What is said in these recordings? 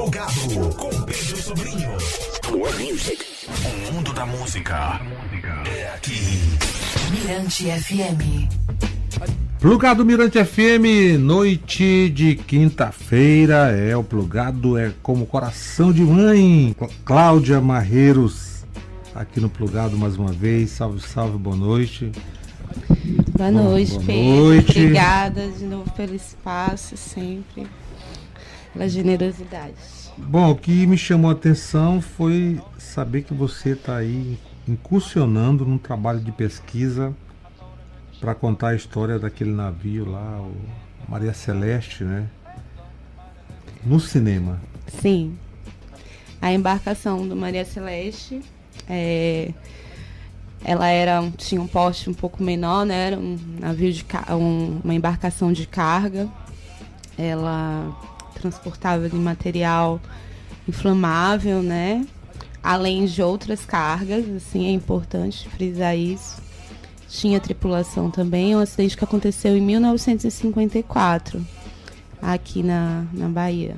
Plugado com Pedro Sobrinho. More music. O mundo da música é aqui. Mirante FM. Plugado Mirante FM, noite de quinta-feira, é o plugado, é como coração de mãe. Cláudia Marreiros, aqui no plugado mais uma vez. Salve, salve, boa noite. Boa noite, boa Pedro. noite. Obrigada de novo pelo espaço, sempre. Pela generosidade. Bom, o que me chamou a atenção foi saber que você está aí incursionando num trabalho de pesquisa para contar a história daquele navio lá, o Maria Celeste, né? No cinema. Sim. A embarcação do Maria Celeste, é, ela era tinha um porte um pouco menor, né? Era um navio de um- uma embarcação de carga. Ela transportava ali material inflamável, né? Além de outras cargas, assim, é importante frisar isso. Tinha tripulação também, um acidente que aconteceu em 1954, aqui na, na Bahia.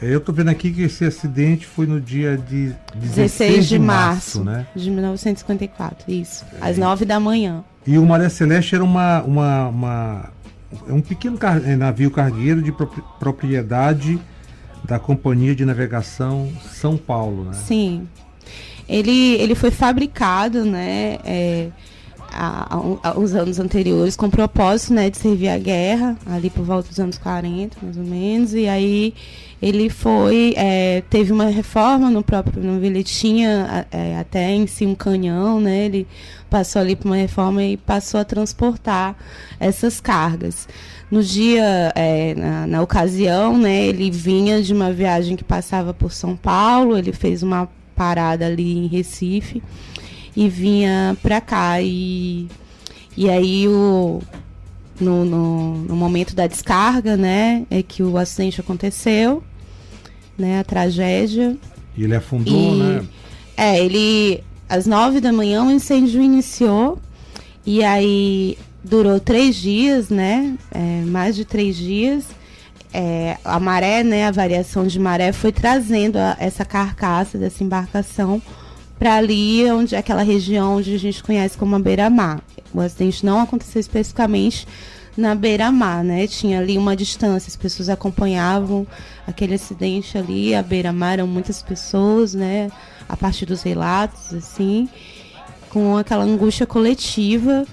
É, Eu tô vendo aqui que esse acidente foi no dia de 16 de março né? de 1954, isso. Às 9 da manhã. E o Maria Celeste era uma, uma, uma- é um pequeno car- eh, navio cargueiro de propri- propriedade da Companhia de Navegação São Paulo, né? Sim. Ele, ele foi fabricado, né, é, uns anos anteriores com o propósito, né, de servir à guerra, ali por volta dos anos 40, mais ou menos, e aí ele foi, é, teve uma reforma no próprio navio, ele tinha é, até em si um canhão, né, ele passou ali por uma reforma e passou a transportar essas cargas. No dia, é, na, na ocasião, né, ele vinha de uma viagem que passava por São Paulo, ele fez uma parada ali em Recife e vinha pra cá. E, e aí, o, no, no, no momento da descarga, né, é que o acidente aconteceu, né, a tragédia. E ele afundou, E- né? É, ele. Às nove da manhã o incêndio iniciou. E aí durou três dias, né? É, mais de três dias. É, a maré, né? A variação de maré foi trazendo a- essa carcaça dessa embarcação para ali, onde aquela região onde a gente conhece como a beira-mar. O acidente não aconteceu especificamente na beira-mar, né? Tinha ali uma distância, as pessoas acompanhavam aquele acidente ali, a beira-mar eram muitas pessoas, né? A partir dos relatos, assim, com aquela angústia coletiva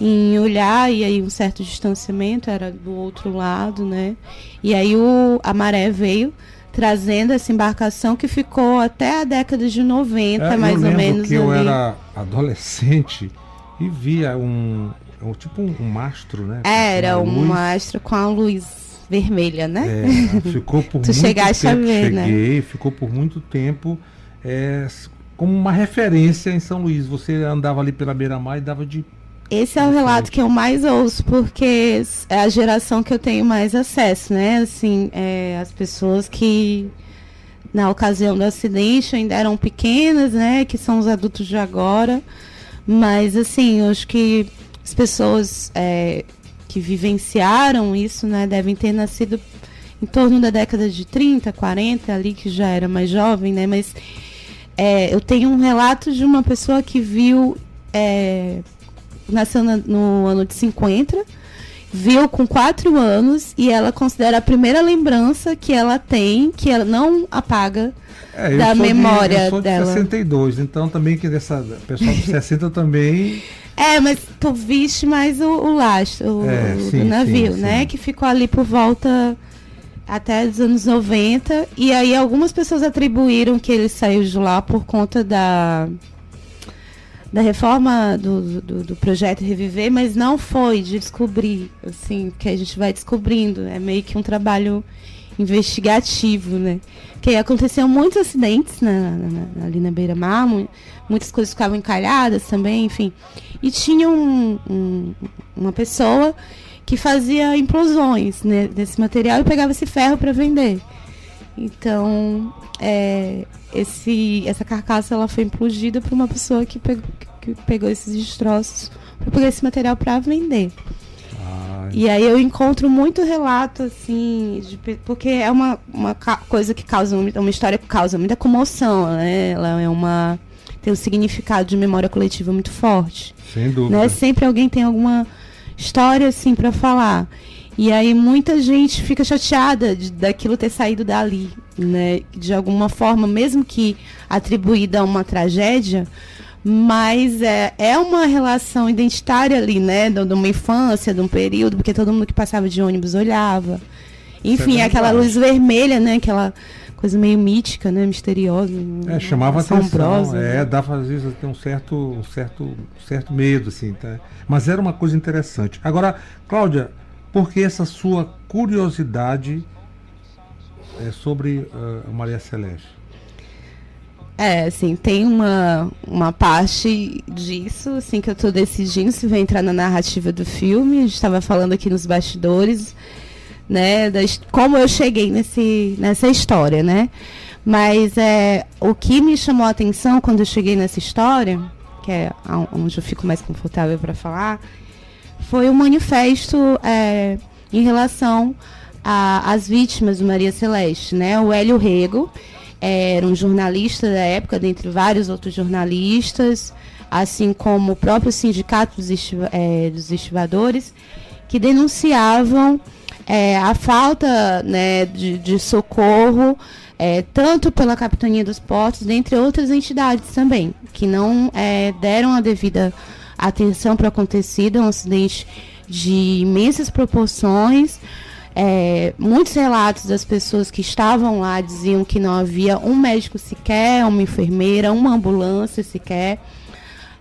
em olhar e aí um certo distanciamento era do outro lado, né? E aí o, a maré veio trazendo essa embarcação que ficou até a década de 90, É, mais eu ou menos que eu ali. era adolescente e via um, um- tipo um, um mastro, né? com Era um mastro com a luz vermelha, né? É, ficou por muito chegaste a tempo. ver, né? cheguei, ficou por muito tempo é, como uma referência em São Luís. Você andava ali pela beira-mar e dava de. Esse é o relato que eu mais ouço, porque é a geração que eu tenho mais acesso, né? Assim, é, as pessoas que na ocasião do acidente ainda eram pequenas, né? Que são os adultos de agora. Mas, assim, eu acho que as pessoas é, que vivenciaram isso, né? Devem ter nascido em torno da década de 30, 40, ali que já era mais jovem, né? Mas é, eu tenho um relato de uma pessoa que viu... é, nasceu na- no ano de 50, viu com 4 anos e ela considera a primeira lembrança que ela tem, que ela não apaga. É, Da sou de- memória eu sou de dela. 62, então também que dessa pessoal de 60 também. É, mas tu viste mais o, o lastro, o, É, o sim, navio, sim, né? sim. Que ficou ali por volta até dos anos 90. E aí algumas pessoas atribuíram que ele saiu de lá por conta da da reforma do, do, do projeto Reviver, mas não foi de descobrir, assim, que a gente vai descobrindo. É meio que um trabalho investigativo, né? Que aconteciam muitos acidentes na- na- ali na beira-mar, mu- muitas coisas ficavam encalhadas também, enfim. E tinha um- um- uma pessoa que fazia implosões né, desse material e pegava esse ferro para vender. Então, é, esse, essa carcaça ela foi implodida por uma pessoa que pegou, que pegou esses destroços para pegar esse material para vender. Ah, E aí eu encontro muito relato, assim, de porque é uma, uma coisa que causa, uma história que causa muita comoção, né? Ela é uma. tem um significado de memória coletiva muito forte. sem dúvida. Né? Sempre alguém tem alguma história, assim, para falar. E aí muita gente fica chateada de, daquilo ter saído dali, né? De alguma forma, mesmo que atribuída a uma tragédia, mas é, é uma relação identitária ali, né? De, de uma infância, de um período, porque todo mundo que passava de ônibus olhava. Enfim, é aquela luz vermelha, né? Aquela coisa meio mítica, né? Misteriosa. É, chamava atenção. É, né? dava às vezes ter um certo, um certo, um certo medo, assim, tá? Mas era uma coisa interessante. Agora, Cláudia, por que essa sua curiosidade é, sobre a Maria Celeste? É, assim, tem uma, uma parte disso, assim, que eu tô decidindo se vai entrar na narrativa do filme. A gente estava falando aqui nos bastidores, né, da his- como eu cheguei nesse, nessa história, né? Mas é, o que me chamou a atenção quando eu cheguei nessa história, que é onde eu fico mais confortável para falar, foi o manifesto é, em relação às vítimas do Maria Celeste, né? O Hélio Rego era um jornalista da época, dentre vários outros jornalistas, assim como o próprio sindicato dos, estiva- eh, dos estivadores, que denunciavam eh, a falta né, de, de socorro, eh, tanto pela Capitania dos Portos, dentre outras entidades também, que não eh, deram a devida atenção para o acontecido, um acidente de imensas proporções. É, muitos relatos das pessoas que estavam lá diziam que não havia um médico sequer, uma enfermeira, uma ambulância sequer.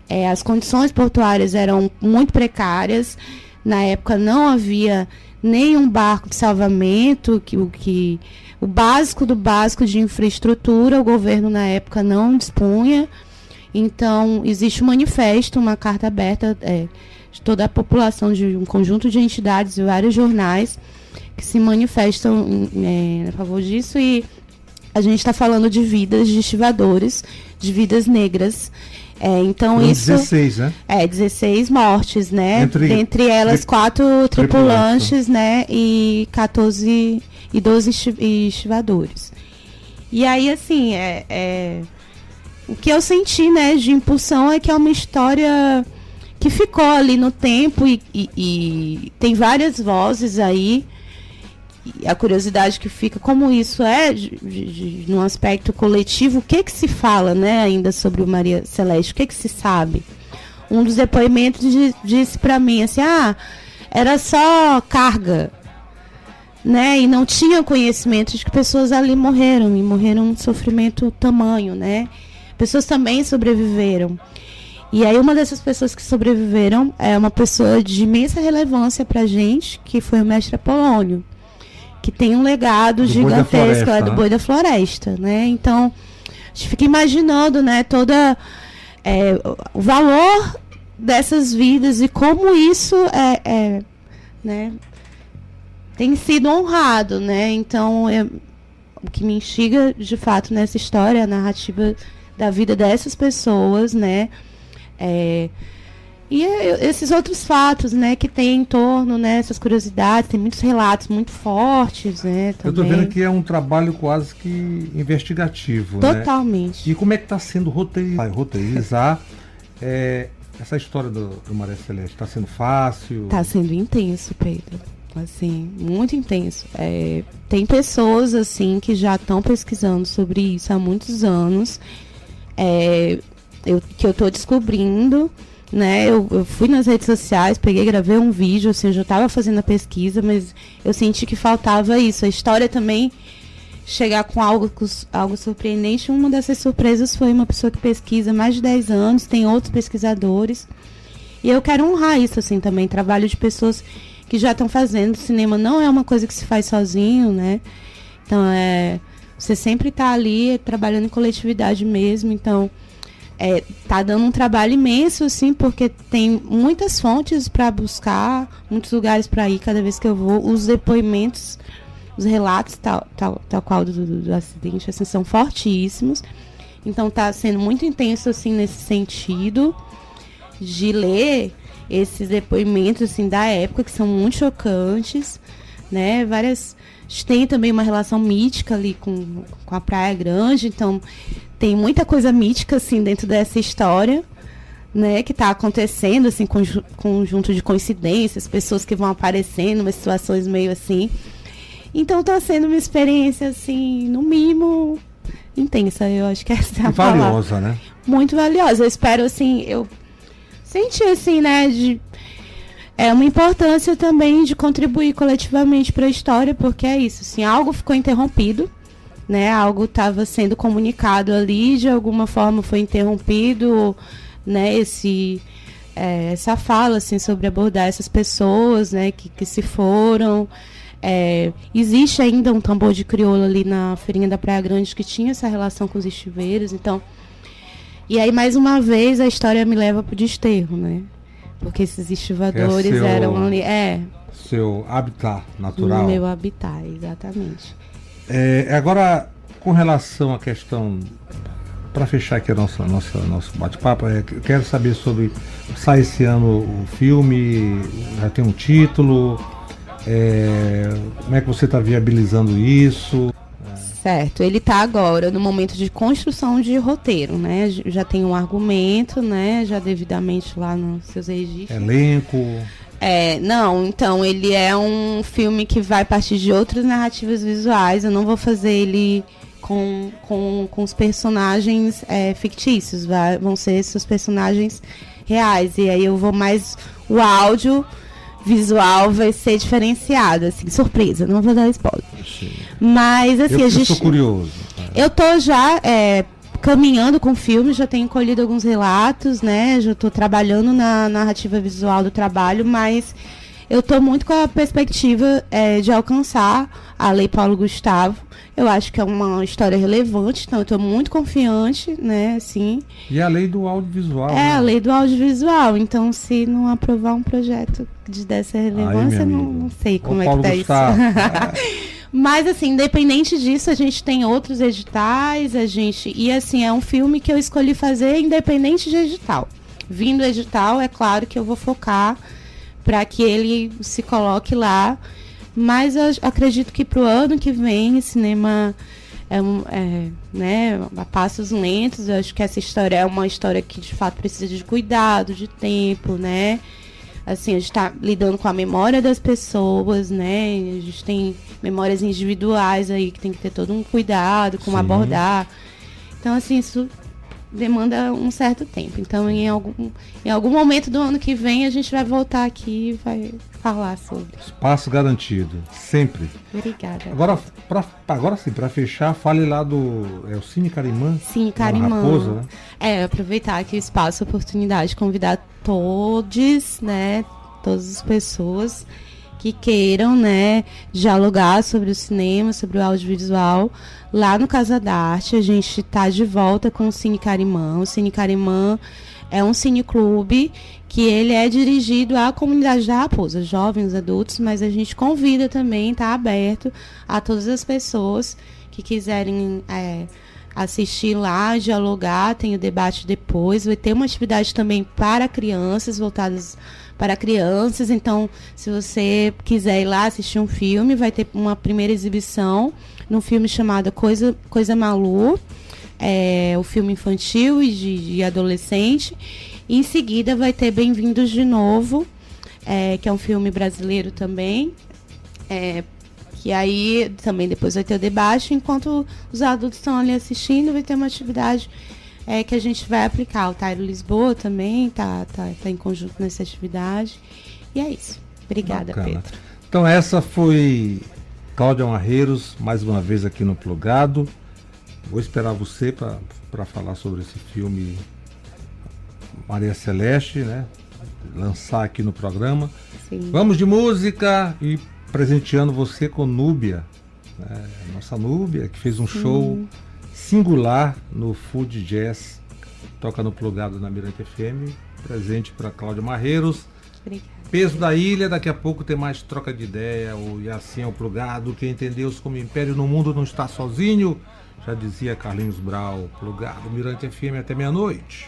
É, as condições portuárias eram muito precárias. Na época não havia nenhum barco de salvamento, que, o que o básico do básico de infraestrutura o governo na época não dispunha. Então existe um manifesto, uma carta aberta é, de toda a população de um conjunto de entidades e vários jornais que se manifestam em- é, a favor disso e a gente está falando de vidas de estivadores, de vidas negras. É, então Foram isso 16, né? é 16 mortes, né? Entre- Dentre elas tri- quatro tripulantes, né? E 14 e 12 esti- estivadores. E aí assim, é, é- o que eu senti, né, de impulsão é que é uma história que ficou ali no tempo e, e- e tem várias vozes aí. A curiosidade que fica, como isso é, num aspecto coletivo, o que que se fala, né, ainda sobre o Maria Celeste? O que que se sabe? Um dos depoimentos di- disse para mim assim, ah, era só carga, né? E não tinha conhecimento de que pessoas ali morreram e morreram de sofrimento tamanho, né? Pessoas também sobreviveram. E aí uma dessas pessoas que sobreviveram é uma pessoa de imensa relevância pra gente, que foi o mestre Apolônio, que tem um legado Do gigantesco Floresta, é, do né? boi da floresta, né? Então, a gente fica imaginando, né, toda é, o- valor dessas vidas e como isso é, é, né, tem sido honrado, né? Então, eu- o que me instiga de fato nessa história, é a narrativa da vida dessas pessoas, né? É, e é, esses outros fatos, né, que tem em torno, né, essas curiosidades, tem muitos relatos muito fortes, né, Eu tô também. vendo que é um trabalho quase que investigativo, né? Totalmente. E como é que está sendo roteirizar, roteirizar é, essa história do, do Maria Celeste? Está sendo fácil? Tá sendo intenso, Pedro. Assim, muito intenso. É, tem pessoas, assim, que já estão pesquisando sobre isso há muitos anos. É, eu, que eu tô descobrindo, né? Eu, eu fui nas redes sociais, peguei, gravei um vídeo, assim, eu já estava fazendo a pesquisa, mas eu senti que faltava isso. A história também chegar com algo, algo surpreendente. Uma dessas surpresas foi uma pessoa que pesquisa mais de 10 anos, tem outros pesquisadores. E eu quero honrar isso, assim, também. Trabalho de pessoas que já estão fazendo. Cinema não é uma coisa que se faz sozinho, né? Então, é... Você sempre tá ali trabalhando em coletividade mesmo. Então, é, tá dando um trabalho imenso, assim, porque tem muitas fontes para buscar, muitos lugares para ir cada vez que eu vou. Os depoimentos, os relatos, tal, tal, tal qual do, do, do acidente, assim, são fortíssimos. Então, tá sendo muito intenso, assim, nesse sentido de ler esses depoimentos assim da época que são muito chocantes, né? Várias tem também uma relação mítica ali com, com a Praia Grande, então tem muita coisa mítica assim dentro dessa história, né, que está acontecendo assim conjunto de coincidências, pessoas que vão aparecendo, umas situações meio assim. Então está sendo uma experiência assim, no mínimo intensa, eu acho que essa é a valiosa, palavra. né? Muito valiosa. Eu espero assim, eu senti assim, né, de é uma importância também de contribuir coletivamente para a história, porque é isso, assim, algo ficou interrompido, né? Algo estava sendo comunicado ali, de alguma forma foi interrompido, né? Esse é, essa fala assim sobre abordar essas pessoas, né? Que, que se foram. É, existe ainda um tambor de crioula ali na feirinha da Praia Grande que tinha essa relação com os estiveiros, então. E aí mais uma vez a história me leva para o desterro, né? Porque esses estivadores é seu, eram ali. É. Seu habitat natural. Meu habitat, exatamente. É, agora, com relação à questão. Para fechar aqui a nossa, nossa, nosso bate-papo, é, quero saber sobre. Sai esse ano o filme, já tem um título. É, como é que você está viabilizando isso? Certo, ele está agora no momento de construção de roteiro, né? Já tem um argumento, né? Já devidamente lá nos seus registros. Elenco. É, não, então ele é um filme que vai partir de outras narrativas visuais. Eu não vou fazer ele com, com, com os personagens é, fictícios, vai, vão ser esses personagens reais. E aí eu vou mais o áudio visual vai ser diferenciado, assim, surpresa, não vou dar spoiler. Sim. Mas assim, eu, a gente. Eu curioso. Eu tô já é, caminhando com filmes, já tenho colhido alguns relatos, né? Já estou trabalhando na narrativa visual do trabalho, mas eu estou muito com a perspectiva é, de alcançar a Lei Paulo Gustavo. Eu acho que é uma história relevante, então eu estou muito confiante, né, assim. E a lei do audiovisual. É, né? a lei do audiovisual. Então, se não aprovar um projeto de dessa relevância, Aí, não, não, sei como é que tá Gustavo. isso. Mas, assim, independente disso, a gente tem outros editais, a gente. E assim, é um filme que eu escolhi fazer independente de edital. Vindo edital, é claro que eu vou focar para que ele se coloque lá. Mas eu acredito que para o ano que vem, cinema é, é, né, a passos lentos. Eu acho que essa história é uma história que de fato precisa de cuidado, de tempo, né? Assim, a gente está lidando com a memória das pessoas, né? A gente tem memórias individuais aí que tem que ter todo um cuidado, como Sim. abordar. Então, assim, isso demanda um certo tempo. Então, em algum, em algum momento do ano que vem, a gente vai voltar aqui e vai falar sobre. Espaço garantido, sempre. Obrigada. Agora, pra, agora sim, para fechar, fale lá do é o Cine Carimã. Cine Carimã. Raposa, né? É, aproveitar aqui o espaço, a oportunidade, convidar todos, né, todas as pessoas que queiram, né, dialogar sobre o cinema, sobre o audiovisual, lá no Casa da Arte. A gente está de volta com o Cine Carimã. O Cine Carimã é um cineclube que ele é dirigido à comunidade da Raposa, jovens, adultos, mas a gente convida também, está aberto a todas as pessoas que quiserem é, assistir lá, dialogar, tem o debate depois, vai ter uma atividade também para crianças, voltadas para crianças, então se você quiser ir lá assistir um filme, vai ter uma primeira exibição num filme chamado Coisa, Coisa Malu, é, o filme infantil e de, de adolescente, em seguida vai ter Bem-vindos de Novo, é, que é um filme brasileiro também. É, que aí também depois vai ter o debate, enquanto os adultos estão ali assistindo, vai ter uma atividade é, que a gente vai aplicar. O Tairo Lisboa também está tá, tá em conjunto nessa atividade. E é isso. Obrigada, Bacana. Pedro. Então essa foi Cláudia Marreiros, mais uma vez aqui no Plugado. Vou esperar você para falar sobre esse filme Maria Celeste, né? Lançar aqui no programa. Sim. Vamos de música e presenteando você com Núbia. Né? Nossa Núbia, que fez um Sim. show singular no Food Jazz. Toca no plugado na Mirante FM. Presente para Cláudia Marreiros. Obrigada. Peso da ilha, daqui a pouco tem mais troca de ideia. O, e assim é o plugado. Quem entendeu como Império no Mundo não está sozinho. Já dizia Carlinhos Brau, plugado Mirante FM até meia-noite.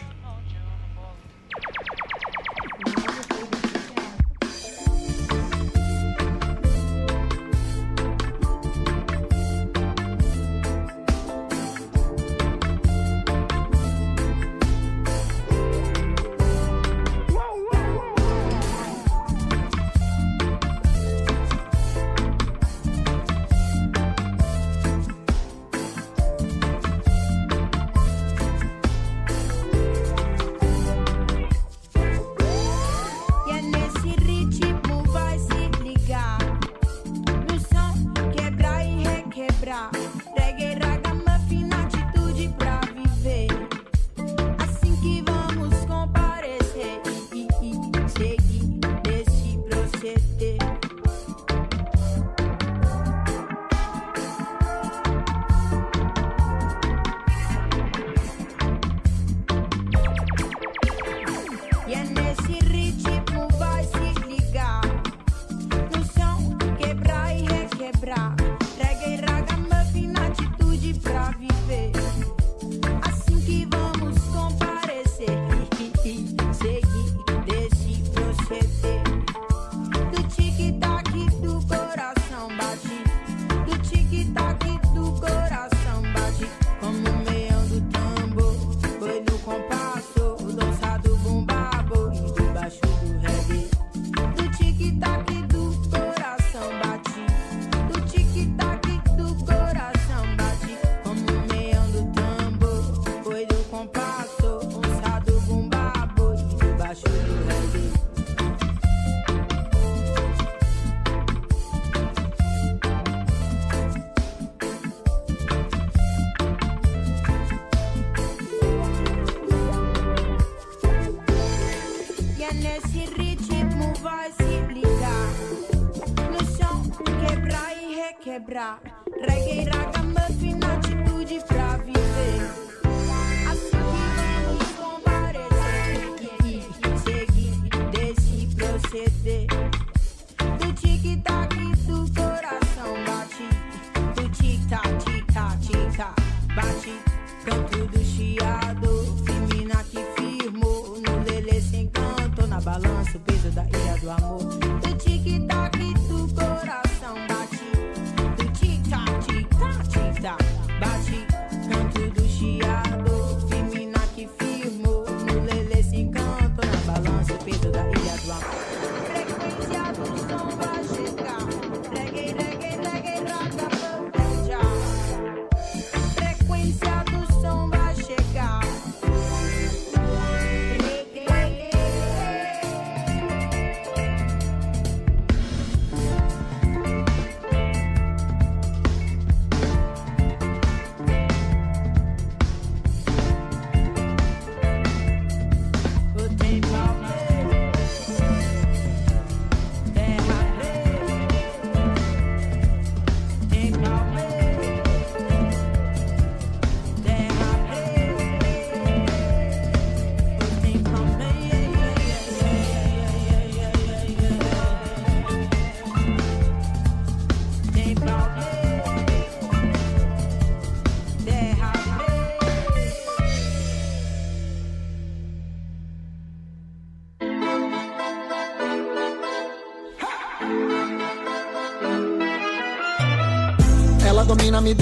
Me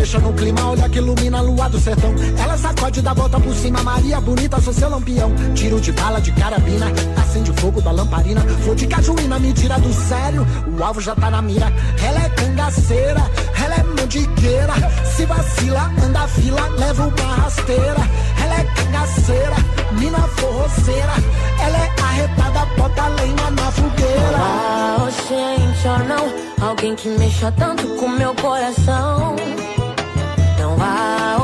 deixa no clima, olha que ilumina a lua do sertão. Ela sacode da volta por cima, Maria bonita, sou seu lampião. Tiro de bala de carabina, acende o fogo da lamparina. Flor de cajuína me tira do sério, o alvo já tá na mira. Ela é cangaceira, ela é mandigueira. Se vacila, anda a fila, leva uma rasteira. Ela é cangaceira, mina forroceira. Ela é arretada, bota lenha na fogueira. Ah, oh, gente, oh não, alguém que mexa tanto com meu coração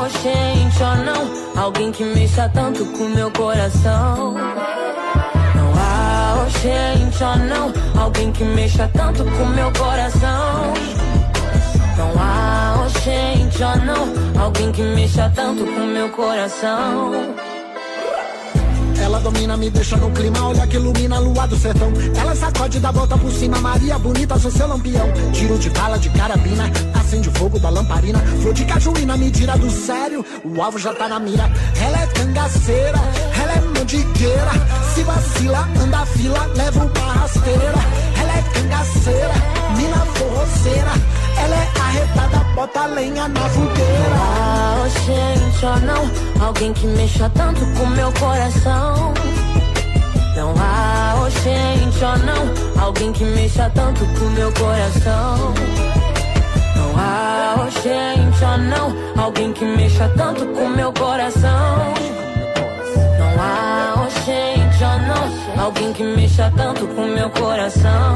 oh gente, oh não. Alguém que mexa tanto com meu coração. Não há, oh gente, oh não. Alguém que mexa tanto com meu coração. Não há, oh gente, oh não. Alguém que mexa tanto com meu coração ela domina, me deixa no clima, olha que ilumina a lua do sertão. Ela sacode da volta por cima, Maria bonita, sou seu lampião. Tiro de bala de carabina, acende o fogo da lamparina. Flor de cajuína, me tira do sério, o alvo já tá na mira. Ela é cangaceira, ela é mandigueira. Se vacila, anda a fila, leva uma rasteira. Ela é cangaceira, mina forroceira. Ela é arretada, bota lenha na fogueira. Ah, oh, gente, oh não, alguém que mexa tanto com meu coração. Não há, oh gente, oh não, alguém que mexa tanto com meu coração. Não há, oh gente, oh não, alguém que mexa tanto com meu coração. Não há, oh gente, oh não, alguém que mexa tanto com meu coração.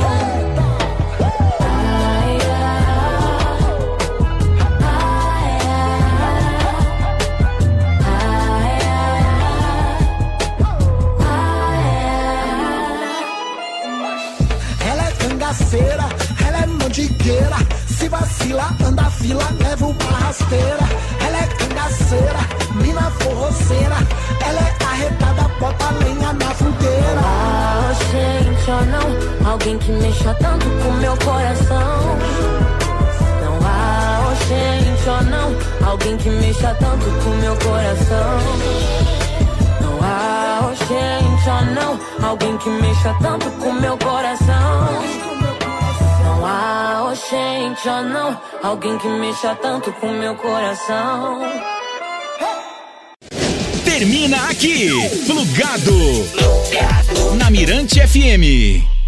perdigueira. Se vacila, anda fila, leva uma rasteira. Ela é cangaceira, mina forroceira. Ela é arretada, bota lenha na fogueira. Ah, gente, oh não. Alguém que mexa tanto com meu coração. Não há, oh gente, oh não. Alguém que mexa tanto com meu coração gente, oh não Alguém que mexa tanto com meu coração Há, oh, gente, ou não, alguém que mexa tanto com meu coração. Termina aqui, Plugado. Na Mirante FM.